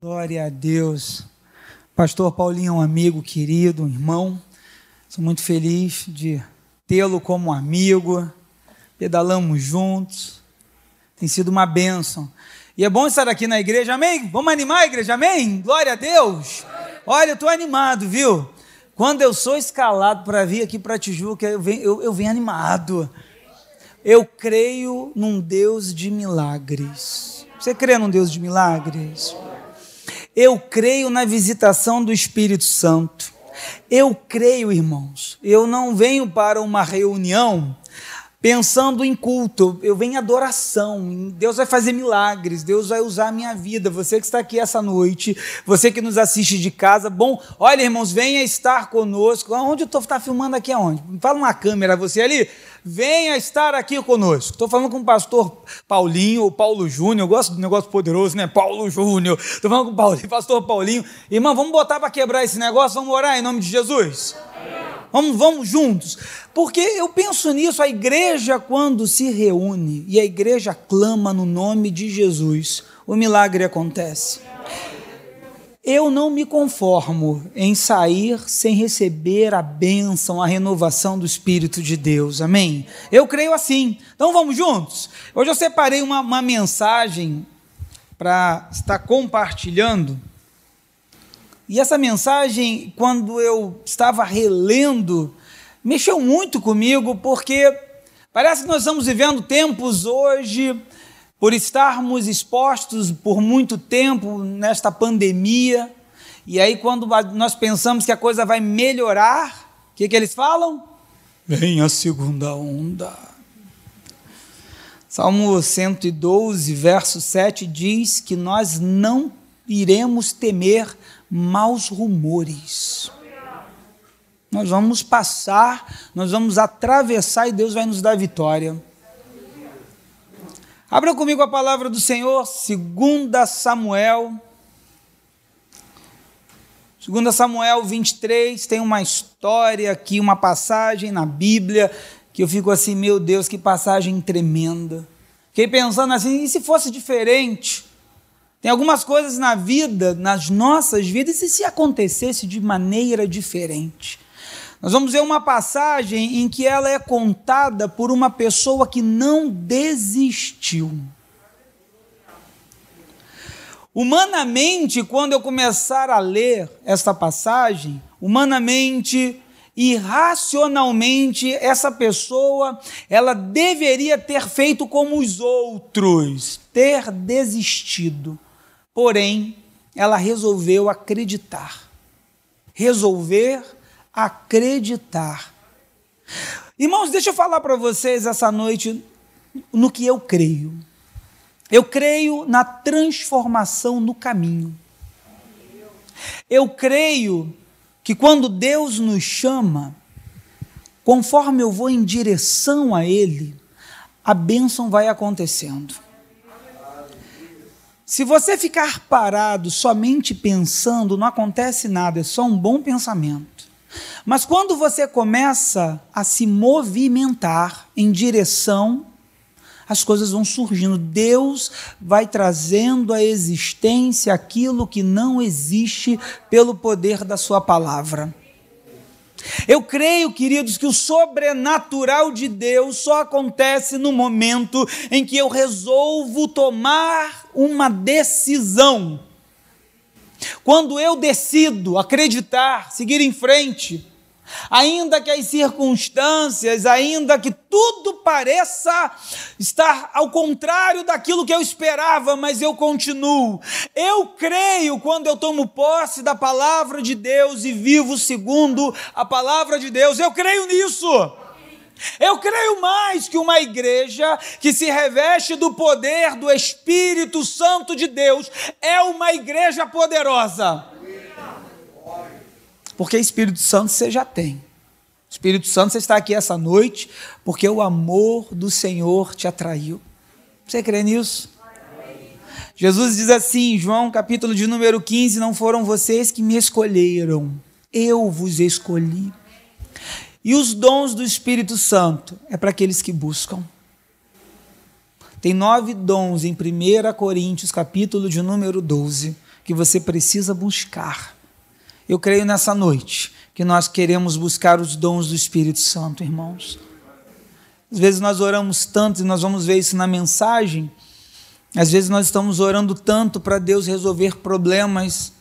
Glória a Deus. Pastor Paulinho é um amigo querido, um irmão. Sou muito feliz de tê-lo como amigo. Pedalamos juntos. Tem sido uma bênção. E é bom estar aqui na igreja, amém? Vamos animar a igreja, amém? Glória a Deus. Olha, eu estou animado, viu? Quando eu sou escalado para vir aqui para Tijuca, eu venho, eu, eu venho animado. Eu creio num Deus de milagres. Você crê num Deus de milagres? Eu creio na visitação do Espírito Santo. Eu creio, irmãos. Eu não venho para uma reunião pensando em culto, eu venho em adoração. Deus vai fazer milagres, Deus vai usar a minha vida. Você que está aqui essa noite, você que nos assiste de casa, bom, olha, irmãos, venha estar conosco. Onde eu estou tá filmando aqui aonde? Fala uma câmera, você ali venha estar aqui conosco. Estou falando com o pastor Paulinho, ou Paulo Júnior, eu gosto do negócio poderoso, né? Paulo Júnior. Estou falando com o pastor Paulinho. Irmão, vamos botar para quebrar esse negócio, vamos orar em nome de Jesus? Vamos, vamos juntos. Porque eu penso nisso, a igreja, quando se reúne e a igreja clama no nome de Jesus, o milagre acontece. Eu não me conformo em sair sem receber a bênção, a renovação do Espírito de Deus, amém? Eu creio assim. Então vamos juntos? Hoje eu separei uma, uma mensagem para estar compartilhando. E essa mensagem, quando eu estava relendo, mexeu muito comigo, porque parece que nós estamos vivendo tempos hoje por estarmos expostos por muito tempo nesta pandemia, e aí quando nós pensamos que a coisa vai melhorar, o que, que eles falam? Vem a segunda onda. Salmo 112, verso 7 diz que nós não iremos temer maus rumores. Nós vamos passar, nós vamos atravessar e Deus vai nos dar vitória. Abra comigo a palavra do Senhor, 2 Samuel. 2 Samuel 23, tem uma história aqui, uma passagem na Bíblia, que eu fico assim, meu Deus, que passagem tremenda. Fiquei pensando assim, e se fosse diferente? Tem algumas coisas na vida, nas nossas vidas, e se acontecesse de maneira diferente? Nós vamos ver uma passagem em que ela é contada por uma pessoa que não desistiu. Humanamente, quando eu começar a ler esta passagem, humanamente e racionalmente, essa pessoa, ela deveria ter feito como os outros, ter desistido. Porém, ela resolveu acreditar. Resolver acreditar. Irmãos, deixa eu falar para vocês essa noite no que eu creio. Eu creio na transformação no caminho. Eu creio que quando Deus nos chama, conforme eu vou em direção a Ele, a bênção vai acontecendo. Se você ficar parado somente pensando, não acontece nada, é só um bom pensamento. Mas quando você começa a se movimentar em direção, as coisas vão surgindo. Deus vai trazendo à existência aquilo que não existe pelo poder da Sua palavra. Eu creio, queridos, que o sobrenatural de Deus só acontece no momento em que eu resolvo tomar uma decisão. Quando eu decido acreditar, seguir em frente, ainda que as circunstâncias, ainda que tudo pareça estar ao contrário daquilo que eu esperava, mas eu continuo. Eu creio quando eu tomo posse da palavra de Deus e vivo segundo a palavra de Deus. Eu creio nisso. Eu creio mais que uma igreja que se reveste do poder do Espírito Santo de Deus é uma igreja poderosa. Porque Espírito Santo você já tem. Espírito Santo, você está aqui essa noite porque o amor do Senhor te atraiu. Você crê nisso? Jesus diz assim, João capítulo de número 15: Não foram vocês que me escolheram, eu vos escolhi e os dons do Espírito Santo é para aqueles que buscam. Tem nove dons em 1 Coríntios, capítulo de número 12, que você precisa buscar. Eu creio nessa noite que nós queremos buscar os dons do Espírito Santo, irmãos. Às vezes nós oramos tanto, e nós vamos ver isso na mensagem. Às vezes nós estamos orando tanto para Deus resolver problemas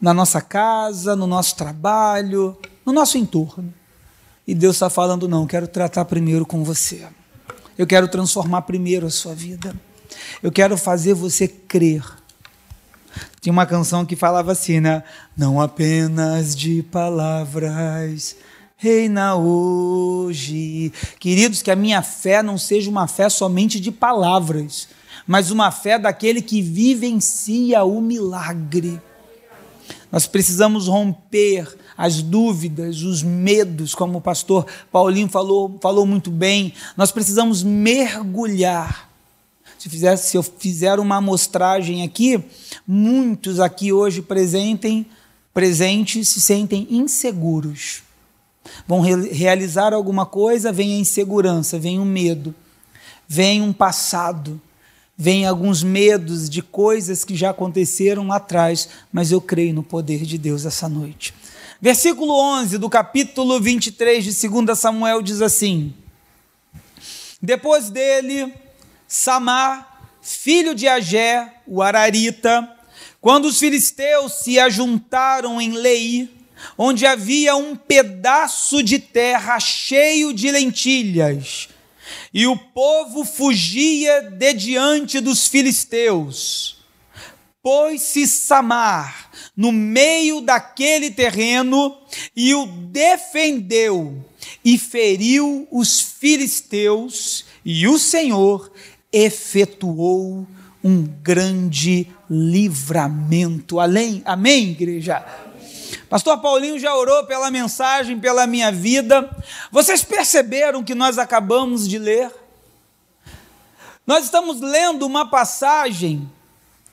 na nossa casa, no nosso trabalho, no nosso entorno. E Deus está falando: não, quero tratar primeiro com você. Eu quero transformar primeiro a sua vida. Eu quero fazer você crer. Tinha uma canção que falava assim, né? Não apenas de palavras reina hoje. Queridos, que a minha fé não seja uma fé somente de palavras, mas uma fé daquele que vivencia o milagre. Nós precisamos romper as dúvidas, os medos, como o pastor Paulinho falou, falou muito bem. Nós precisamos mergulhar. Se, fizer, se eu fizer uma amostragem aqui, muitos aqui hoje presentem, presentes se sentem inseguros vão re realizar alguma coisa, vem a insegurança, vem o medo, vem um passado, vem alguns medos de coisas que já aconteceram lá atrás, mas eu creio no poder de Deus essa noite. Versículo 11 do capítulo 23 de 2 Samuel diz assim: Depois dele, Samar, filho de Agé, o Ararita, quando os filisteus se ajuntaram em Lei, onde havia um pedaço de terra cheio de lentilhas, e o povo fugia de diante dos filisteus. Pôs-se Samar no meio daquele terreno e o defendeu, e feriu os filisteus, e o Senhor efetuou um grande livramento. Além, amém, igreja? Pastor Paulinho já orou pela mensagem, pela minha vida. Vocês perceberam que nós acabamos de ler? Nós estamos lendo uma passagem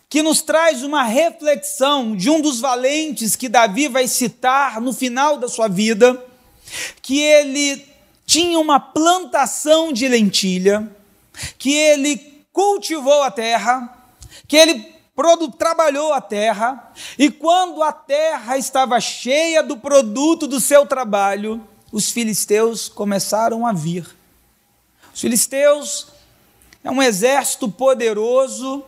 que nos traz uma reflexão de um dos valentes que Davi vai citar no final da sua vida, que ele tinha uma plantação de lentilha, que ele cultivou a terra, que ele trabalhou a terra, e quando a terra estava cheia do produto do seu trabalho, os filisteus começaram a vir. Os filisteus é um exército poderoso,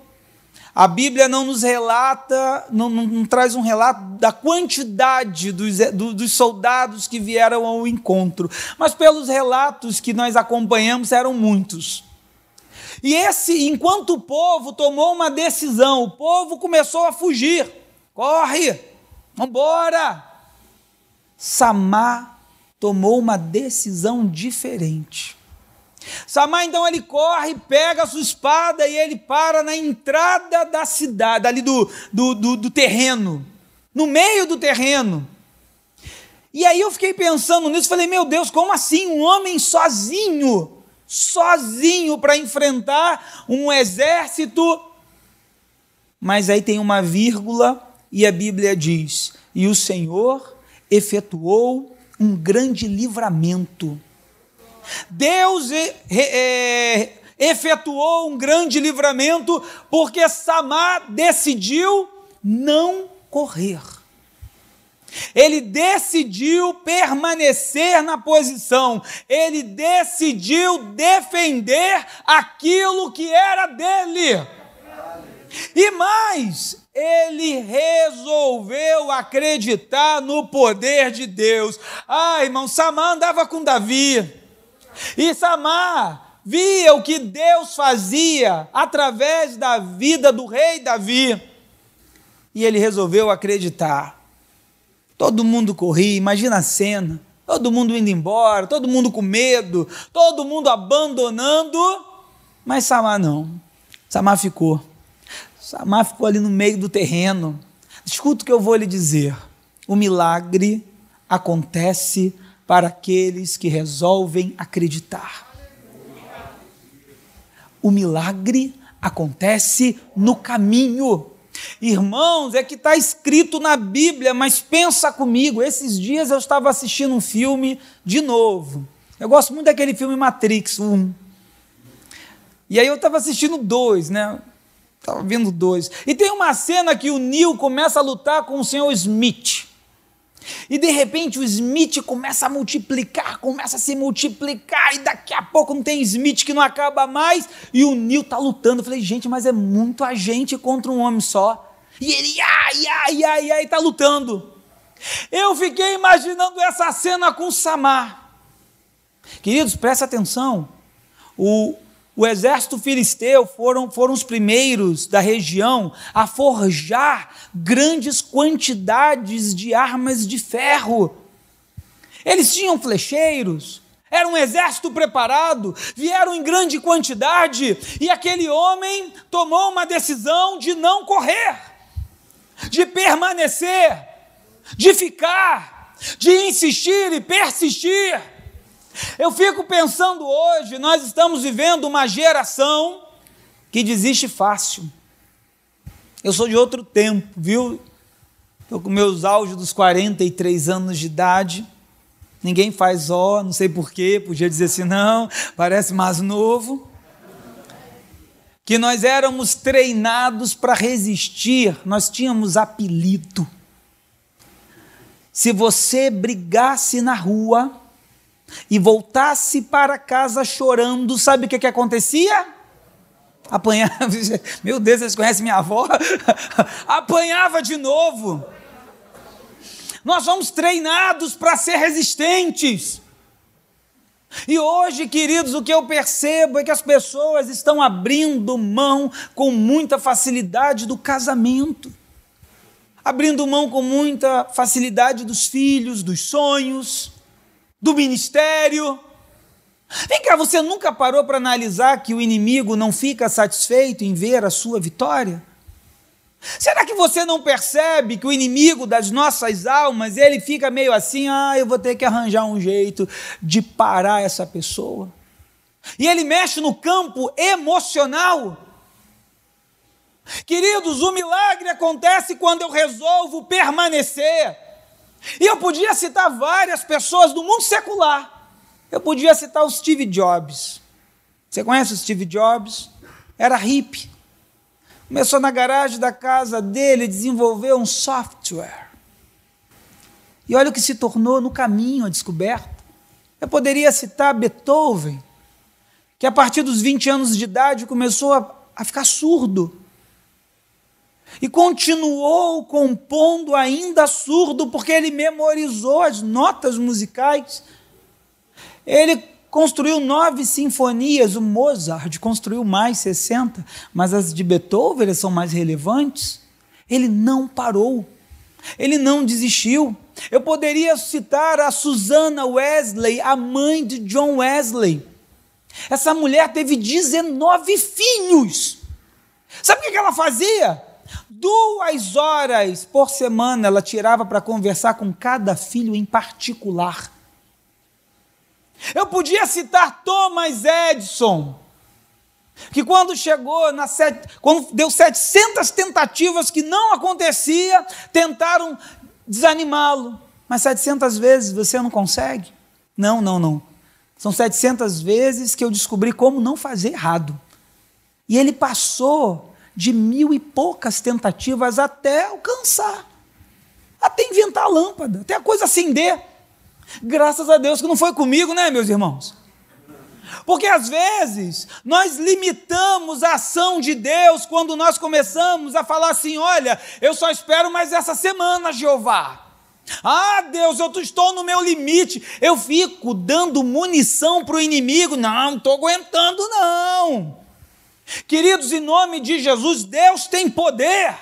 a Bíblia não nos relata, não, não, não traz um relato da quantidade dos, do, dos soldados que vieram ao encontro, mas pelos relatos que nós acompanhamos, eram muitos. E esse, enquanto o povo tomou uma decisão, o povo começou a fugir. Corre, vambora. Samar tomou uma decisão diferente. Samar então ele corre, pega a sua espada e ele para na entrada da cidade, ali do, do, do, do terreno, no meio do terreno. E aí eu fiquei pensando nisso, falei, meu Deus, como assim um homem sozinho? Sozinho para enfrentar um exército. Mas aí tem uma vírgula e a Bíblia diz: E o Senhor efetuou um grande livramento. Deus é, efetuou um grande livramento porque Samar decidiu não correr. Ele decidiu permanecer na posição, ele decidiu defender aquilo que era dele. E mais, ele resolveu acreditar no poder de Deus. Ah, irmão, Samar andava com Davi. E Samar via o que Deus fazia através da vida do rei Davi. E ele resolveu acreditar. Todo mundo corria, imagina a cena. Todo mundo indo embora, todo mundo com medo, todo mundo abandonando. Mas Samar não. Samar ficou. Samar ficou ali no meio do terreno. Escuta o que eu vou lhe dizer. O milagre acontece para aqueles que resolvem acreditar. O milagre acontece no caminho. Irmãos, é que está escrito na Bíblia, mas pensa comigo. Esses dias eu estava assistindo um filme de novo. Eu gosto muito daquele filme Matrix 1. E aí eu estava assistindo dois, né? Estava vindo dois. E tem uma cena que o Neil começa a lutar com o senhor Smith. E de repente o Smith começa a multiplicar, começa a se multiplicar, e daqui a pouco não tem Smith que não acaba mais, e o Neil está lutando. Eu falei, gente, mas é muito agente contra um homem só. E ele, ai, ai, ai, ai, está lutando. Eu fiquei imaginando essa cena com Samar. Queridos, presta atenção. O, o exército filisteu foram, foram os primeiros da região a forjar grandes quantidades de armas de ferro. Eles tinham flecheiros, era um exército preparado, vieram em grande quantidade, e aquele homem tomou uma decisão de não correr, de permanecer, de ficar, de insistir e persistir. Eu fico pensando hoje, nós estamos vivendo uma geração que desiste fácil. Eu sou de outro tempo, viu? Estou com meus auge dos 43 anos de idade. Ninguém faz ó, não sei porquê, podia dizer assim, não, parece mais novo. Que nós éramos treinados para resistir, nós tínhamos apelido. Se você brigasse na rua, e voltasse para casa chorando, sabe o que, que acontecia? Apanhava, meu Deus, vocês conhecem minha avó? Apanhava de novo. Nós somos treinados para ser resistentes. E hoje, queridos, o que eu percebo é que as pessoas estão abrindo mão com muita facilidade do casamento, abrindo mão com muita facilidade dos filhos, dos sonhos do ministério. Vem cá, você nunca parou para analisar que o inimigo não fica satisfeito em ver a sua vitória? Será que você não percebe que o inimigo das nossas almas, ele fica meio assim, ah, eu vou ter que arranjar um jeito de parar essa pessoa? E ele mexe no campo emocional. Queridos, o milagre acontece quando eu resolvo permanecer. E eu podia citar várias pessoas do mundo secular. Eu podia citar o Steve Jobs. Você conhece o Steve Jobs? Era hippie. Começou na garagem da casa dele, desenvolveu um software. E olha o que se tornou no caminho a descoberta. Eu poderia citar Beethoven, que a partir dos 20 anos de idade começou a, a ficar surdo e continuou compondo ainda surdo, porque ele memorizou as notas musicais. Ele construiu nove sinfonias, o Mozart construiu mais 60, mas as de Beethoven são mais relevantes. Ele não parou, ele não desistiu. Eu poderia citar a Susana Wesley, a mãe de John Wesley. Essa mulher teve 19 filhos. Sabe o que ela fazia? Duas horas por semana ela tirava para conversar com cada filho em particular. Eu podia citar Thomas Edison, que quando chegou na set... quando deu 700 tentativas que não acontecia, tentaram desanimá-lo. Mas 700 vezes você não consegue? Não, não, não. São 700 vezes que eu descobri como não fazer errado. E ele passou de mil e poucas tentativas até alcançar, até inventar a lâmpada, até a coisa acender. Graças a Deus que não foi comigo, né, meus irmãos? Porque às vezes nós limitamos a ação de Deus quando nós começamos a falar assim: olha, eu só espero mais essa semana, Jeová. Ah, Deus, eu estou no meu limite. Eu fico dando munição para o inimigo. Não, não estou aguentando, não. Queridos, em nome de Jesus, Deus tem poder.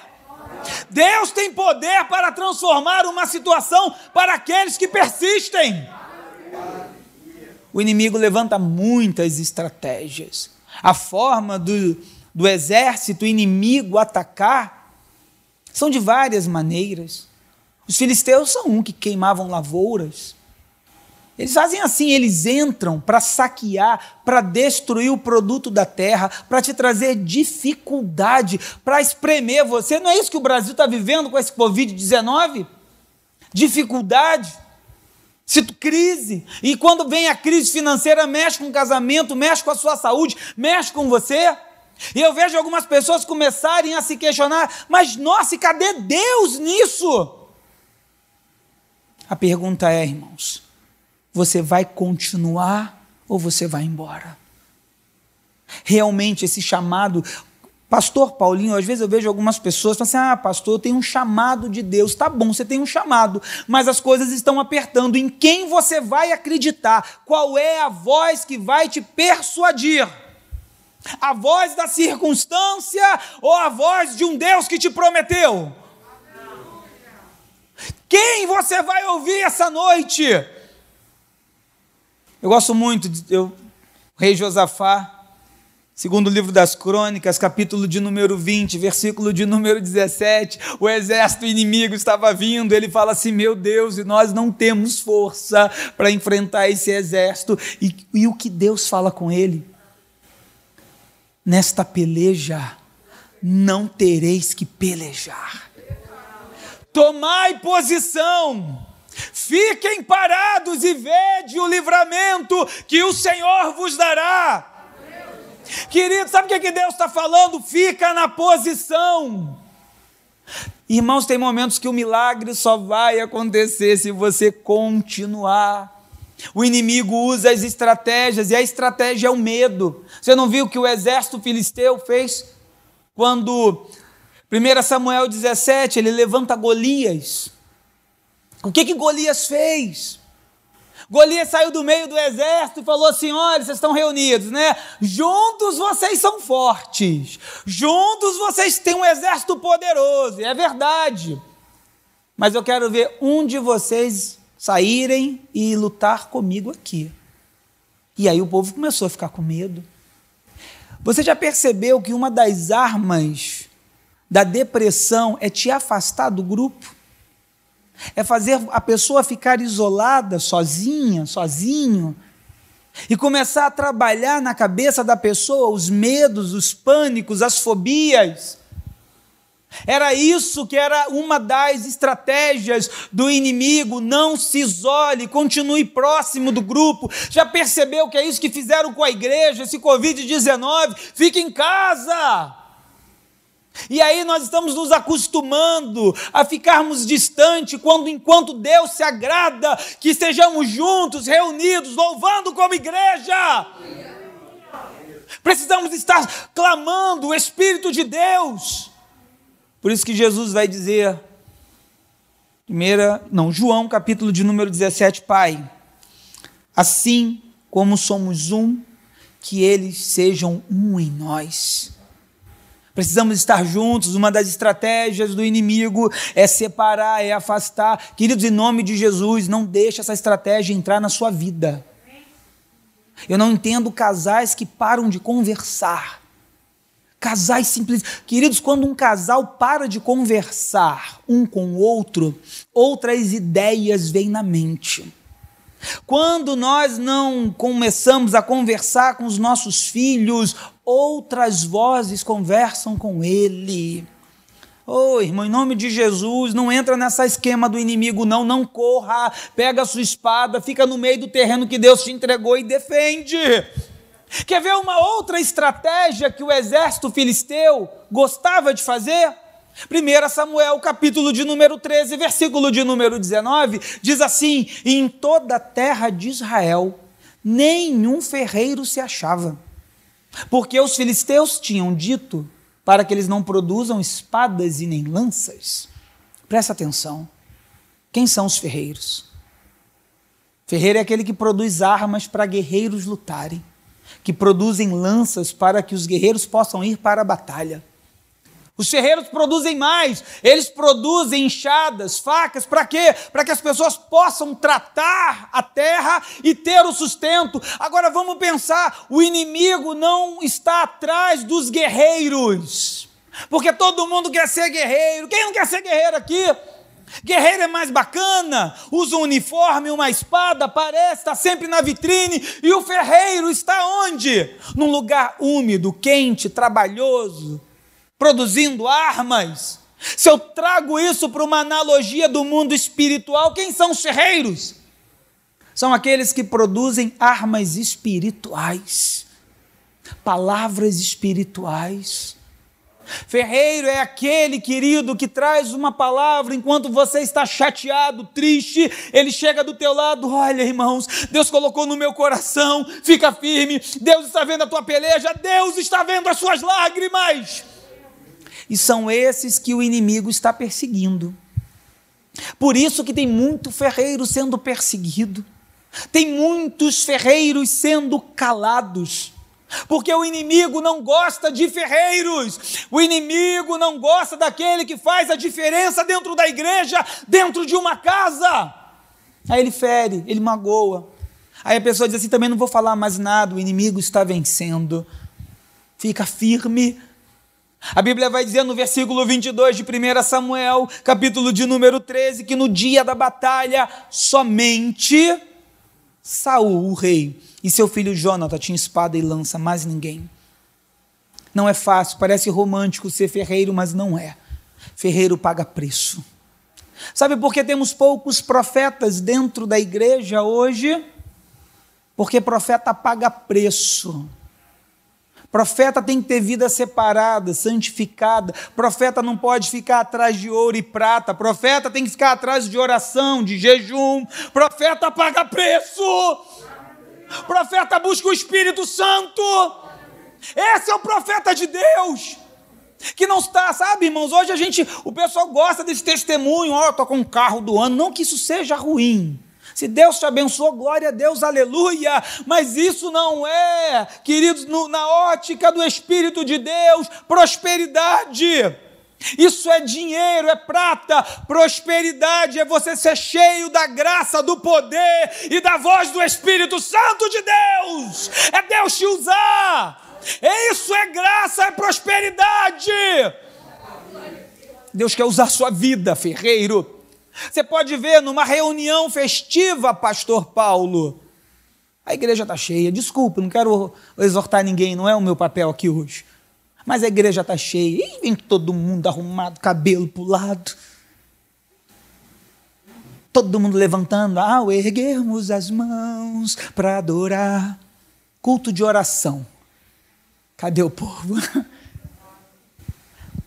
Deus tem poder para transformar uma situação para aqueles que persistem. O inimigo levanta muitas estratégias. A forma do, do exército inimigo atacar são de várias maneiras. Os filisteus são um que queimavam lavouras. Eles fazem assim, eles entram para saquear, para destruir o produto da terra, para te trazer dificuldade, para espremer você. Não é isso que o Brasil está vivendo com esse Covid-19? Dificuldade, crise. E quando vem a crise financeira, mexe com o casamento, mexe com a sua saúde, mexe com você. E eu vejo algumas pessoas começarem a se questionar, mas nossa, cadê Deus nisso? A pergunta é, irmãos, você vai continuar ou você vai embora? Realmente esse chamado, Pastor Paulinho, às vezes eu vejo algumas pessoas falando assim: ah, pastor, eu tenho um chamado de Deus. Tá bom, você tem um chamado, mas as coisas estão apertando. Em quem você vai acreditar? Qual é a voz que vai te persuadir? A voz da circunstância ou a voz de um Deus que te prometeu? Quem você vai ouvir essa noite? Eu gosto muito de eu, rei Josafá, segundo o livro das Crônicas, capítulo de número 20, versículo de número 17, o exército inimigo estava vindo, ele fala assim: Meu Deus, e nós não temos força para enfrentar esse exército. E, e o que Deus fala com ele? nesta peleja não tereis que pelejar. Tomai posição, fiquem parados e vede o livramento que o Senhor vos dará. Querido, sabe o que Deus está falando? Fica na posição. Irmãos, tem momentos que o milagre só vai acontecer se você continuar. O inimigo usa as estratégias, e a estratégia é o medo. Você não viu o que o exército filisteu fez? Quando 1 Samuel 17, ele levanta Golias. O que, que Golias fez? Golias saiu do meio do exército e falou assim: olha, vocês estão reunidos, né? Juntos vocês são fortes, juntos vocês têm um exército poderoso, é verdade. Mas eu quero ver um de vocês saírem e lutar comigo aqui. E aí o povo começou a ficar com medo. Você já percebeu que uma das armas da depressão é te afastar do grupo? É fazer a pessoa ficar isolada, sozinha, sozinho, e começar a trabalhar na cabeça da pessoa os medos, os pânicos, as fobias. Era isso que era uma das estratégias do inimigo. Não se isole, continue próximo do grupo. Já percebeu que é isso que fizeram com a igreja, esse Covid-19? Fique em casa. E aí nós estamos nos acostumando a ficarmos distante quando enquanto Deus se agrada que estejamos juntos, reunidos, louvando como igreja. Precisamos estar clamando o Espírito de Deus. Por isso que Jesus vai dizer, primeira, não, João, capítulo de número 17, Pai, assim como somos um, que eles sejam um em nós. Precisamos estar juntos. Uma das estratégias do inimigo é separar, é afastar. Queridos, em nome de Jesus, não deixe essa estratégia entrar na sua vida. Eu não entendo casais que param de conversar Casais simples. Queridos, quando um casal para de conversar um com o outro, outras ideias vêm na mente. Quando nós não começamos a conversar com os nossos filhos, outras vozes conversam com ele. Ô oh, irmão, em nome de Jesus, não entra nessa esquema do inimigo, não, não corra, pega a sua espada, fica no meio do terreno que Deus te entregou e defende. Quer ver uma outra estratégia que o exército filisteu gostava de fazer? 1 Samuel, capítulo de número 13, versículo de número 19, diz assim: Em toda a terra de Israel, nenhum ferreiro se achava, porque os filisteus tinham dito para que eles não produzam espadas e nem lanças. Presta atenção. Quem são os ferreiros? Ferreiro é aquele que produz armas para guerreiros lutarem que produzem lanças para que os guerreiros possam ir para a batalha. Os ferreiros produzem mais, eles produzem enxadas, facas, para quê? Para que as pessoas possam tratar a terra e ter o sustento. Agora vamos pensar: o inimigo não está atrás dos guerreiros, porque todo mundo quer ser guerreiro. Quem não quer ser guerreiro aqui? Guerreiro é mais bacana, usa um uniforme, uma espada, aparece, está sempre na vitrine. E o ferreiro está onde? Num lugar úmido, quente, trabalhoso, produzindo armas. Se eu trago isso para uma analogia do mundo espiritual, quem são os ferreiros? São aqueles que produzem armas espirituais. palavras espirituais. Ferreiro é aquele querido que traz uma palavra enquanto você está chateado, triste, ele chega do teu lado, olha, irmãos, Deus colocou no meu coração, fica firme, Deus está vendo a tua peleja, Deus está vendo as suas lágrimas. E são esses que o inimigo está perseguindo. Por isso que tem muito ferreiro sendo perseguido. Tem muitos ferreiros sendo calados porque o inimigo não gosta de ferreiros, o inimigo não gosta daquele que faz a diferença dentro da igreja, dentro de uma casa. Aí ele fere, ele magoa. Aí a pessoa diz assim: também não vou falar mais nada, o inimigo está vencendo. Fica firme. A Bíblia vai dizer no versículo 22 de 1 Samuel, capítulo de número 13, que no dia da batalha somente Saul, o rei, e seu filho Jonathan tinham espada e lança, mais ninguém. Não é fácil, parece romântico ser ferreiro, mas não é. Ferreiro paga preço. Sabe por que temos poucos profetas dentro da igreja hoje? Porque profeta paga preço. Profeta tem que ter vida separada, santificada. Profeta não pode ficar atrás de ouro e prata. Profeta tem que ficar atrás de oração, de jejum. Profeta paga preço. Profeta busca o Espírito Santo. Esse é o profeta de Deus. Que não está, sabe, irmãos? Hoje a gente, o pessoal gosta desse testemunho. Ó, oh, eu estou com um carro do ano. Não que isso seja ruim. Se Deus te abençoou, glória a Deus, aleluia. Mas isso não é, queridos, no, na ótica do Espírito de Deus, prosperidade. Isso é dinheiro, é prata. Prosperidade é você ser cheio da graça, do poder e da voz do Espírito Santo de Deus. É Deus te usar. É isso é graça, é prosperidade. Deus quer usar sua vida, ferreiro. Você pode ver numa reunião festiva, pastor Paulo. A igreja está cheia. Desculpa, não quero exortar ninguém, não é o meu papel aqui hoje. Mas a igreja está cheia. E vem todo mundo arrumado, cabelo para lado. Todo mundo levantando, ao erguermos as mãos para adorar. Culto de oração. Cadê o povo?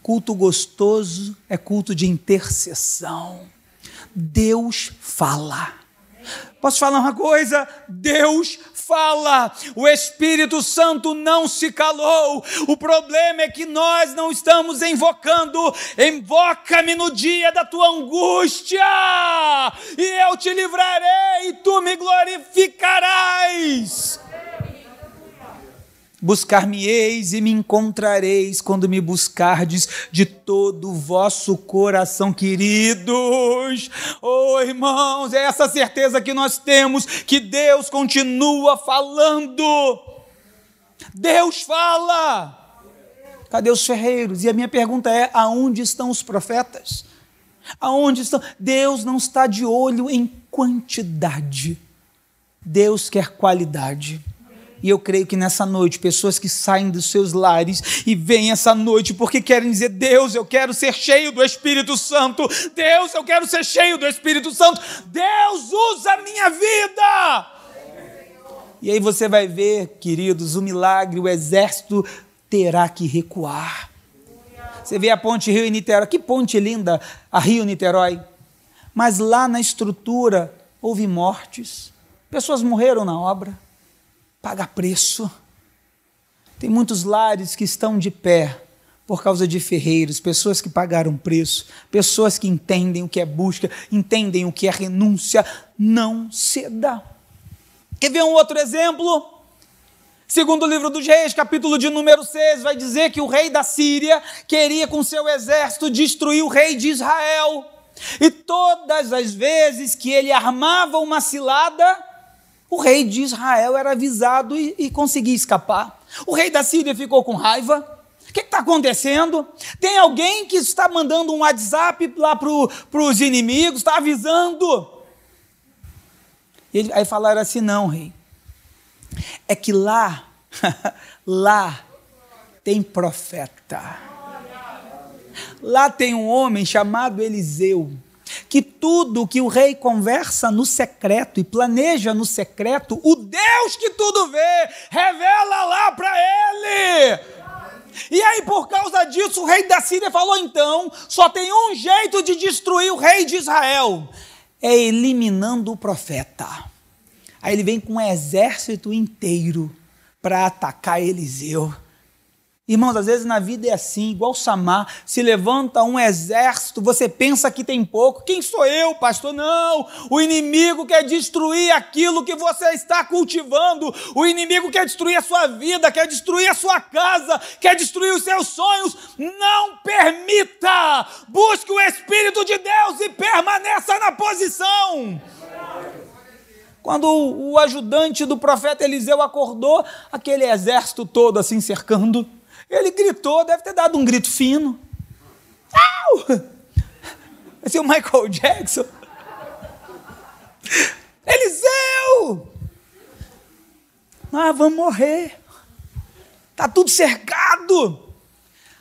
Culto gostoso é culto de intercessão. Deus fala. Posso falar uma coisa? Deus fala. O Espírito Santo não se calou. O problema é que nós não estamos invocando. Invoca-me no dia da tua angústia, e eu te livrarei, e tu me glorificarás. Buscar-me-eis e me encontrareis quando me buscardes de todo o vosso coração, queridos. Oh, irmãos, é essa certeza que nós temos que Deus continua falando. Deus fala. Cadê os ferreiros? E a minha pergunta é: aonde estão os profetas? Aonde estão? Deus não está de olho em quantidade. Deus quer qualidade. E eu creio que nessa noite, pessoas que saem dos seus lares e vêm essa noite porque querem dizer: Deus, eu quero ser cheio do Espírito Santo. Deus, eu quero ser cheio do Espírito Santo. Deus, usa a minha vida. E aí você vai ver, queridos, o milagre, o exército terá que recuar. Você vê a ponte Rio e Niterói, que ponte linda, a Rio Niterói. Mas lá na estrutura houve mortes, pessoas morreram na obra paga preço. Tem muitos lares que estão de pé por causa de ferreiros, pessoas que pagaram preço, pessoas que entendem o que é busca, entendem o que é renúncia. Não ceda. Quer ver um outro exemplo? Segundo o livro dos reis, capítulo de número 6, vai dizer que o rei da Síria queria com seu exército destruir o rei de Israel. E todas as vezes que ele armava uma cilada, o rei de Israel era avisado e, e conseguia escapar. O rei da Síria ficou com raiva. O que está acontecendo? Tem alguém que está mandando um WhatsApp lá para os inimigos, está avisando. Ele, aí falaram assim: não, rei. É que lá, lá tem profeta. Lá tem um homem chamado Eliseu que tudo que o rei conversa no secreto e planeja no secreto, o Deus que tudo vê, revela lá para ele. E aí, por causa disso, o rei da Síria falou: então, só tem um jeito de destruir o rei de Israel: é eliminando o profeta. Aí ele vem com um exército inteiro para atacar Eliseu. Irmãos, às vezes na vida é assim, igual Samar, se levanta um exército, você pensa que tem pouco. Quem sou eu, pastor? Não, o inimigo quer destruir aquilo que você está cultivando. O inimigo quer destruir a sua vida, quer destruir a sua casa, quer destruir os seus sonhos. Não permita! Busque o Espírito de Deus e permaneça na posição. Quando o ajudante do profeta Eliseu acordou, aquele exército todo assim cercando, ele gritou, deve ter dado um grito fino. Au! Vai ser o Michael Jackson. Eliseu! Ah, vamos morrer. Tá tudo cercado.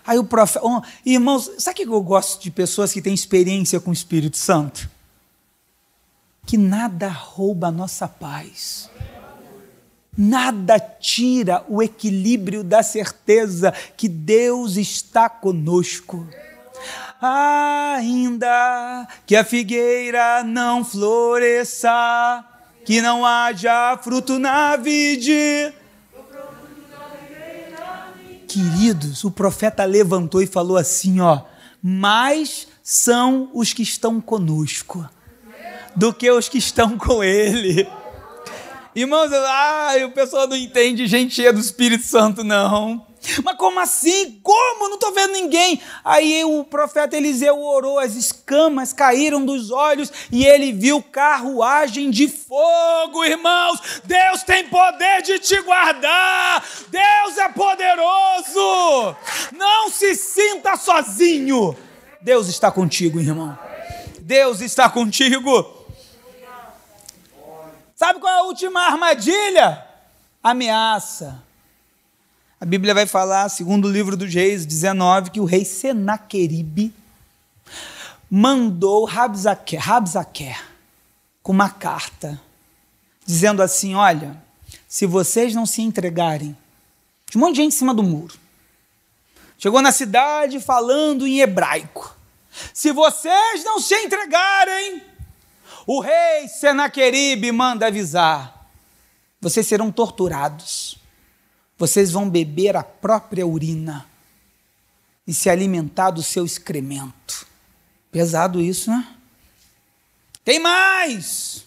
Aí o profeta. Oh, irmãos, sabe que eu gosto de pessoas que têm experiência com o Espírito Santo? que nada rouba a nossa paz. Nada tira o equilíbrio da certeza que Deus está conosco. Ainda que a figueira não floresça, que não haja fruto na vide. Queridos, o profeta levantou e falou assim: ó, mais são os que estão conosco do que os que estão com ele. Irmãos, ah, o pessoal não entende gente cheia do Espírito Santo, não. Mas como assim? Como? Não estou vendo ninguém. Aí o profeta Eliseu orou, as escamas caíram dos olhos e ele viu carruagem de fogo, irmãos. Deus tem poder de te guardar. Deus é poderoso. Não se sinta sozinho. Deus está contigo, irmão. Deus está contigo. Sabe qual é a última armadilha? Ameaça. A Bíblia vai falar, segundo o livro dos Reis 19, que o rei Senaqueribe mandou Rabzaquer, Rabzaquer com uma carta, dizendo assim: Olha, se vocês não se entregarem, tinha um monte de gente em cima do muro. Chegou na cidade falando em hebraico. Se vocês não se entregarem, o rei Senaqueribe manda avisar: vocês serão torturados, vocês vão beber a própria urina e se alimentar do seu excremento. Pesado isso, né? Tem mais!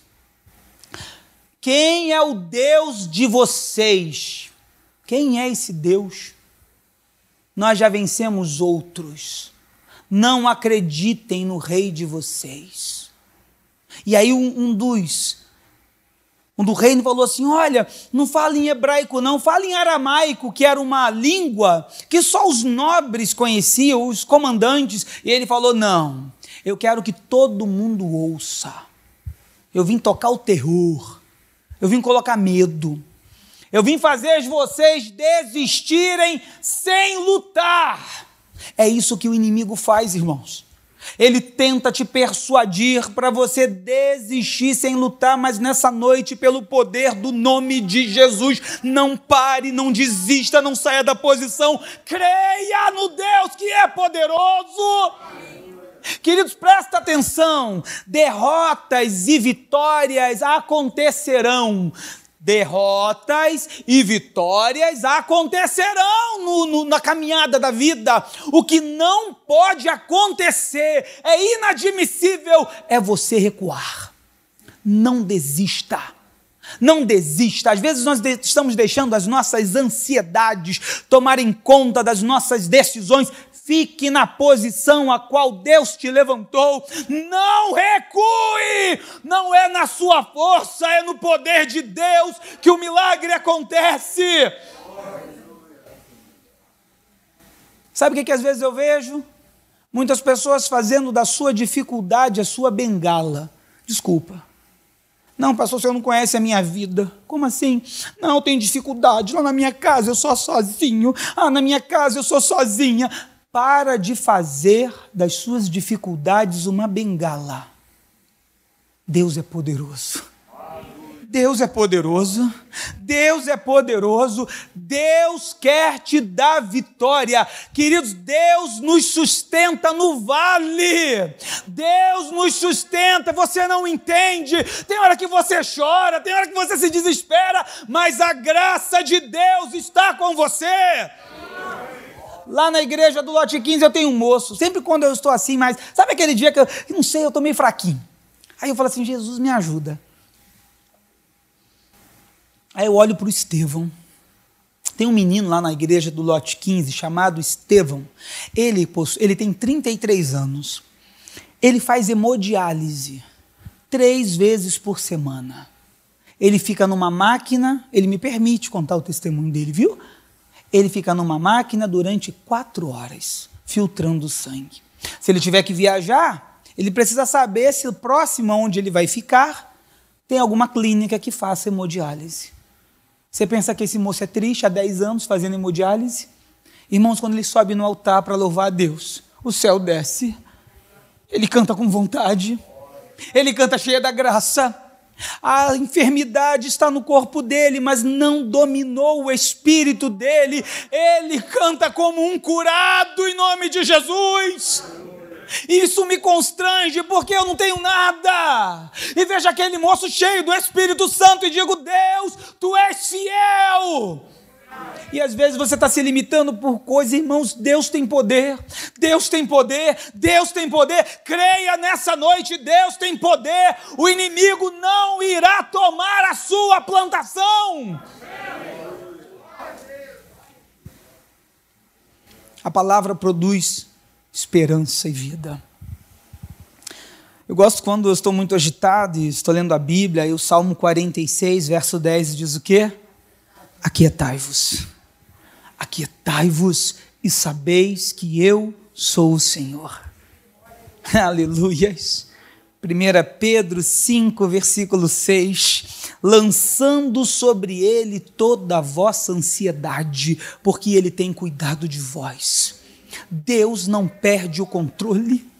Quem é o Deus de vocês? Quem é esse Deus? Nós já vencemos outros. Não acreditem no rei de vocês. E aí um, um dos um do reino falou assim: Olha, não fala em hebraico, não, fala em aramaico, que era uma língua que só os nobres conheciam, os comandantes. E ele falou: Não, eu quero que todo mundo ouça. Eu vim tocar o terror, eu vim colocar medo, eu vim fazer vocês desistirem sem lutar. É isso que o inimigo faz, irmãos. Ele tenta te persuadir para você desistir sem lutar, mas nessa noite, pelo poder do nome de Jesus, não pare, não desista, não saia da posição. Creia no Deus que é poderoso. Queridos, presta atenção: derrotas e vitórias acontecerão derrotas e vitórias acontecerão no, no, na caminhada da vida. O que não pode acontecer, é inadmissível, é você recuar. Não desista. Não desista. Às vezes nós estamos deixando as nossas ansiedades tomarem conta das nossas decisões Fique na posição a qual Deus te levantou. Não recue! Não é na sua força, é no poder de Deus que o milagre acontece. Sabe o que, que às vezes eu vejo? Muitas pessoas fazendo da sua dificuldade a sua bengala. Desculpa. Não, pastor, você não conhece a minha vida. Como assim? Não, eu tenho dificuldade. Lá na minha casa eu sou sozinho. Ah, na minha casa eu sou sozinha. Para de fazer das suas dificuldades uma bengala. Deus é poderoso. Deus é poderoso, Deus é poderoso, Deus quer te dar vitória. Queridos, Deus nos sustenta no vale, Deus nos sustenta, você não entende. Tem hora que você chora, tem hora que você se desespera, mas a graça de Deus está com você. Lá na igreja do lote 15 eu tenho um moço, sempre quando eu estou assim, mas sabe aquele dia que eu não sei, eu estou meio fraquinho. Aí eu falo assim: Jesus, me ajuda. Aí eu olho para o Estevão. Tem um menino lá na igreja do lote 15 chamado Estevão. Ele, ele tem 33 anos. Ele faz hemodiálise três vezes por semana. Ele fica numa máquina, ele me permite contar o testemunho dele, viu? Ele fica numa máquina durante quatro horas, filtrando sangue. Se ele tiver que viajar, ele precisa saber se próximo onde ele vai ficar tem alguma clínica que faça hemodiálise. Você pensa que esse moço é triste há 10 anos fazendo hemodiálise? Irmãos, quando ele sobe no altar para louvar a Deus, o céu desce, ele canta com vontade, ele canta cheia da graça. A enfermidade está no corpo dele, mas não dominou o espírito dele. Ele canta como um curado em nome de Jesus. Isso me constrange porque eu não tenho nada. E veja aquele moço cheio do Espírito Santo e digo: Deus, tu és fiel. E às vezes você está se limitando por coisas, irmãos. Deus tem poder, Deus tem poder, Deus tem poder. Creia nessa noite, Deus tem poder. O inimigo não irá tomar a sua plantação. A palavra produz esperança e vida. Eu gosto quando eu estou muito agitado e estou lendo a Bíblia, e o Salmo 46, verso 10 diz o quê? Aquietai-vos, aquietai-vos e sabeis que eu sou o Senhor. Aleluias. 1 Pedro 5, versículo 6: lançando sobre ele toda a vossa ansiedade, porque ele tem cuidado de vós. Deus não perde o controle.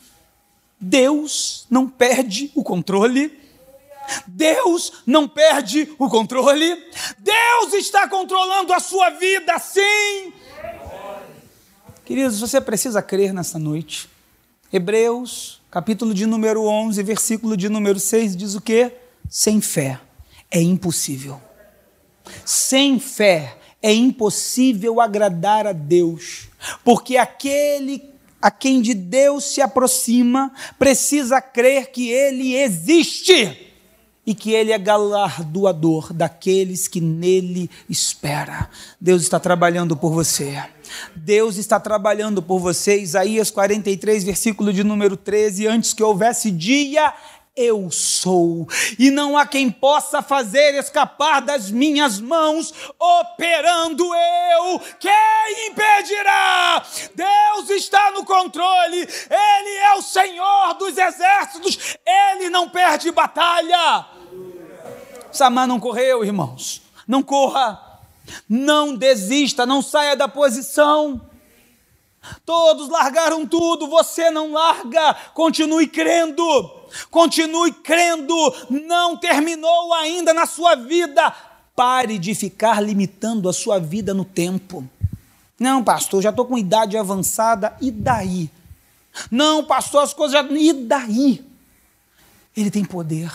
Deus não perde o controle. Deus não perde o controle. Deus está controlando a sua vida, sim. Queridos, você precisa crer nessa noite. Hebreus, capítulo de número 11, versículo de número 6 diz o quê? Sem fé é impossível. Sem fé é impossível agradar a Deus, porque aquele a quem de Deus se aproxima precisa crer que ele existe e que ele é galardoador daqueles que nele espera. Deus está trabalhando por você. Deus está trabalhando por você. Isaías 43, versículo de número 13, antes que houvesse dia, eu sou, e não há quem possa fazer escapar das minhas mãos, operando eu. Quem impedirá? Deus está no controle, Ele é o Senhor dos exércitos, Ele não perde batalha. Samar não correu, irmãos, não corra, não desista, não saia da posição. Todos largaram tudo, você não larga, continue crendo continue crendo, não terminou ainda na sua vida. Pare de ficar limitando a sua vida no tempo. Não, pastor, já estou com idade avançada, e daí? Não, pastor, as coisas já. E daí? Ele tem poder.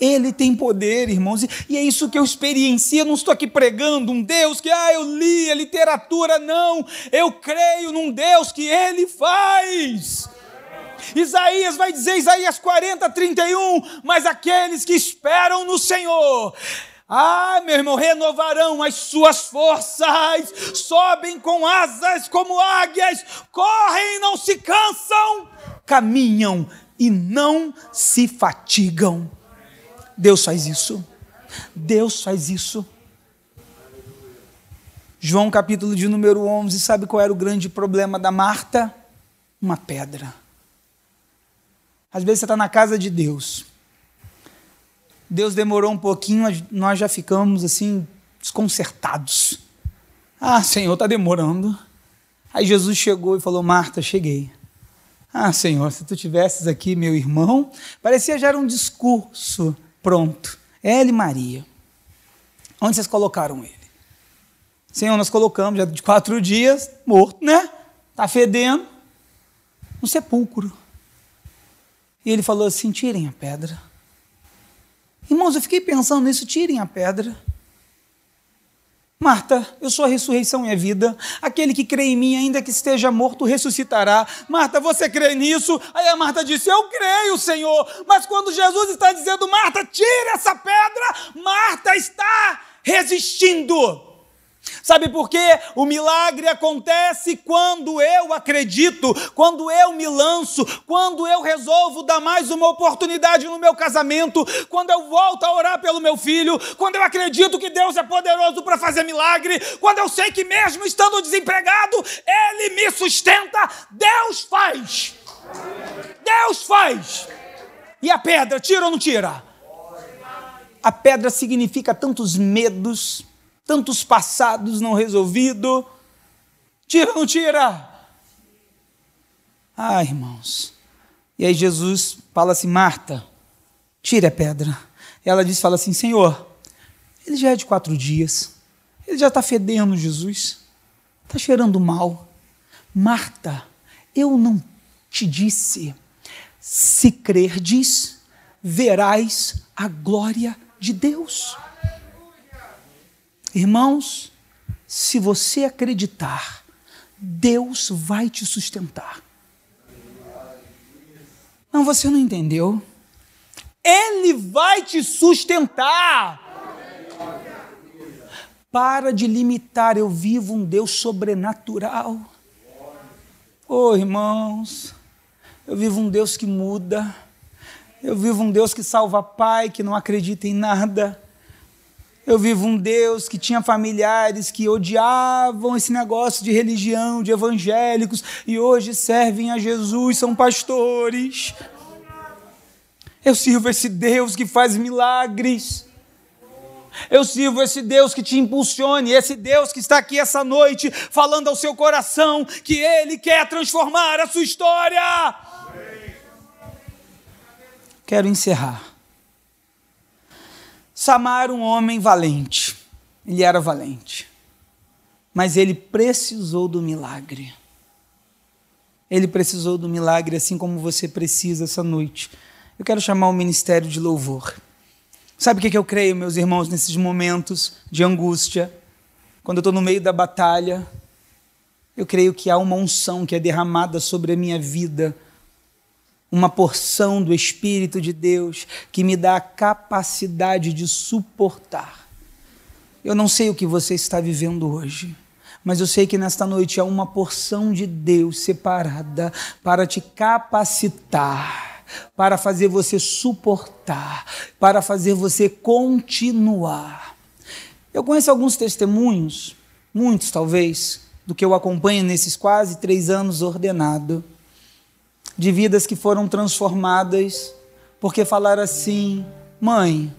Ele tem poder, irmãos, e é isso que eu experiencio. Eu não estou aqui pregando um Deus que, ah, eu li a literatura, não. Eu creio num Deus que Ele faz. Isaías vai dizer, Isaías 40, 31, mas aqueles que esperam no Senhor, ah, meu irmão, renovarão as suas forças, sobem com asas como águias, correm e não se cansam, caminham e não se fatigam. Deus faz isso. Deus faz isso. João capítulo de número 11, sabe qual era o grande problema da Marta? Uma pedra. Às vezes você está na casa de Deus. Deus demorou um pouquinho, nós já ficamos assim, desconcertados. Ah, Senhor, está demorando. Aí Jesus chegou e falou: Marta, cheguei. Ah, Senhor, se tu tivesses aqui, meu irmão, parecia já era um discurso pronto. Ela e Maria. Onde vocês colocaram ele? Senhor, nós colocamos já de quatro dias, morto, né? Está fedendo, no sepulcro. E ele falou assim: tirem a pedra. Irmãos, eu fiquei pensando nisso, tirem a pedra. Marta, eu sou a ressurreição e a vida. Aquele que crê em mim, ainda que esteja morto, ressuscitará. Marta, você crê nisso? Aí a Marta disse: Eu creio, Senhor. Mas quando Jesus está dizendo, Marta, tira essa pedra, Marta está resistindo. Sabe por quê? O milagre acontece quando eu acredito, quando eu me lanço, quando eu resolvo dar mais uma oportunidade no meu casamento, quando eu volto a orar pelo meu filho, quando eu acredito que Deus é poderoso para fazer milagre, quando eu sei que mesmo estando desempregado, Ele me sustenta. Deus faz. Deus faz. E a pedra, tira ou não tira? A pedra significa tantos medos tantos passados não resolvidos. Tira ou não tira? Ah, irmãos. E aí Jesus fala assim: Marta, tire a pedra. Ela diz: fala assim, Senhor, ele já é de quatro dias, ele já está fedendo, Jesus, está cheirando mal. Marta, eu não te disse, se crerdes, verás a glória de Deus. Irmãos, se você acreditar, Deus vai te sustentar. Não, você não entendeu. Ele vai te sustentar. Para de limitar, eu vivo um Deus sobrenatural. Oh, irmãos, eu vivo um Deus que muda. Eu vivo um Deus que salva pai, que não acredita em nada. Eu vivo um Deus que tinha familiares que odiavam esse negócio de religião, de evangélicos, e hoje servem a Jesus, são pastores. Eu sirvo esse Deus que faz milagres. Eu sirvo esse Deus que te impulsione, esse Deus que está aqui essa noite falando ao seu coração que Ele quer transformar a sua história. Quero encerrar. Samar um homem valente. Ele era valente. Mas ele precisou do milagre. Ele precisou do milagre assim como você precisa essa noite. Eu quero chamar o ministério de louvor. Sabe o que eu creio, meus irmãos, nesses momentos de angústia? Quando eu estou no meio da batalha, eu creio que há uma unção que é derramada sobre a minha vida uma porção do Espírito de Deus que me dá a capacidade de suportar. Eu não sei o que você está vivendo hoje, mas eu sei que nesta noite há uma porção de Deus separada para te capacitar, para fazer você suportar, para fazer você continuar. Eu conheço alguns testemunhos, muitos talvez, do que eu acompanho nesses quase três anos ordenado de vidas que foram transformadas porque falaram assim: mãe,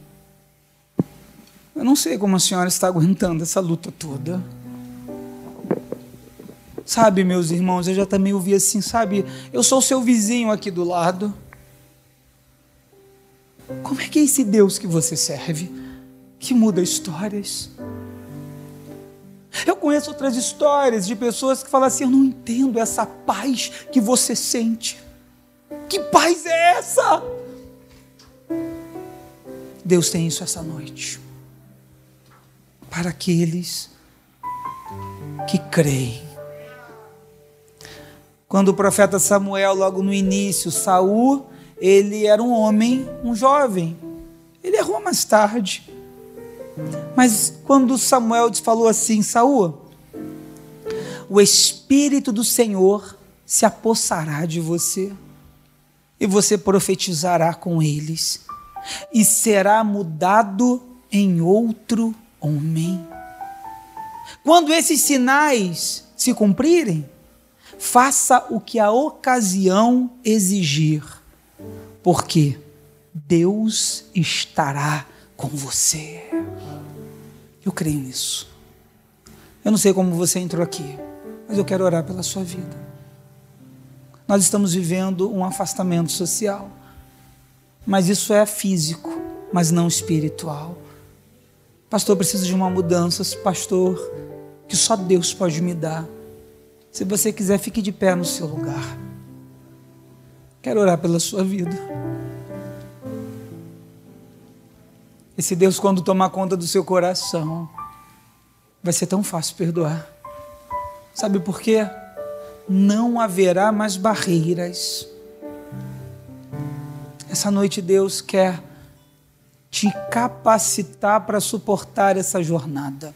eu não sei como a senhora está aguentando essa luta toda. Sabe, meus irmãos, eu já também ouvi assim, sabe, eu sou seu vizinho aqui do lado. Como é que é esse Deus que você serve, que muda histórias? Eu conheço outras histórias de pessoas que falam assim: eu não entendo essa paz que você sente. Que paz é essa? Deus tem isso essa noite. Para aqueles que creem. Quando o profeta Samuel, logo no início, Saul, ele era um homem, um jovem. Ele errou mais tarde. Mas quando Samuel falou assim, Saul, o Espírito do Senhor se apossará de você e você profetizará com eles, e será mudado em outro homem. Quando esses sinais se cumprirem, faça o que a ocasião exigir, porque Deus estará com você. Eu creio nisso. Eu não sei como você entrou aqui, mas eu quero orar pela sua vida. nós estamos vivendo um afastamento social. Mas isso é físico, mas não espiritual. Pastor, eu preciso de uma mudança, pastor, que só Deus pode me dar. Se você quiser, fique de pé no seu lugar. Quero orar pela sua vida. Esse Deus, quando tomar conta do seu coração, vai ser tão fácil perdoar. Sabe por quê? Não haverá mais barreiras. Essa noite Deus quer te capacitar para suportar essa jornada.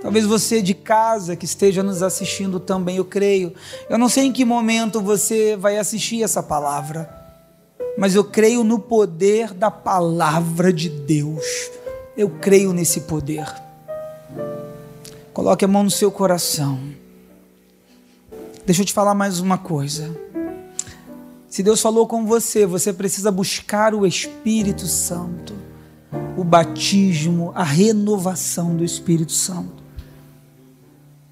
Talvez você de casa que esteja nos assistindo também, eu creio. Eu não sei em que momento você vai assistir essa palavra, mas eu creio no poder da palavra de Deus. Eu creio nesse poder. Coloque a mão no seu coração. Deixa eu te falar mais uma coisa. Se Deus falou com você, você precisa buscar o Espírito Santo, o batismo, a renovação do Espírito Santo.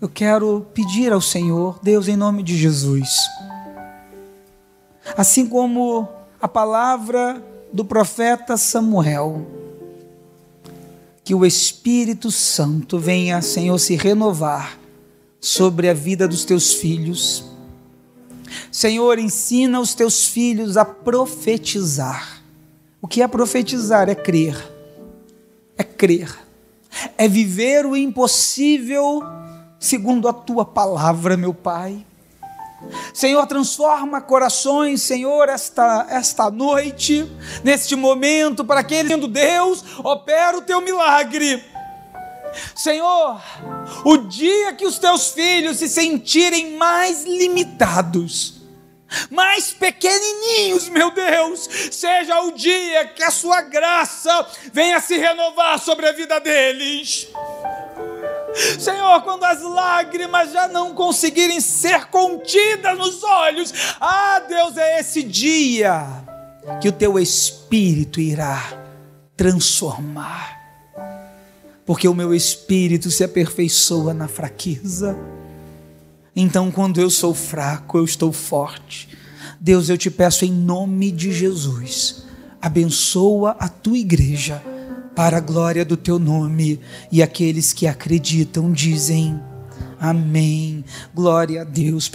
Eu quero pedir ao Senhor, Deus, em nome de Jesus, assim como a palavra do profeta Samuel, que o Espírito Santo venha, Senhor, se renovar sobre a vida dos teus filhos Senhor, ensina os teus filhos a profetizar. O que é profetizar? É crer. É crer. É viver o impossível segundo a tua palavra, meu Pai. Senhor, transforma corações, Senhor, esta, esta noite, neste momento, para que ele, Deus, opera o teu milagre. Senhor, o dia que os teus filhos se sentirem mais limitados, mais pequenininhos, meu Deus, seja o dia que a sua graça venha se renovar sobre a vida deles. Senhor, quando as lágrimas já não conseguirem ser contidas nos olhos, ah, Deus, é esse dia que o teu espírito irá transformar porque o meu espírito se aperfeiçoa na fraqueza. Então, quando eu sou fraco, eu estou forte. Deus, eu te peço em nome de Jesus, abençoa a tua igreja para a glória do teu nome. E aqueles que acreditam dizem: Amém. Glória a Deus.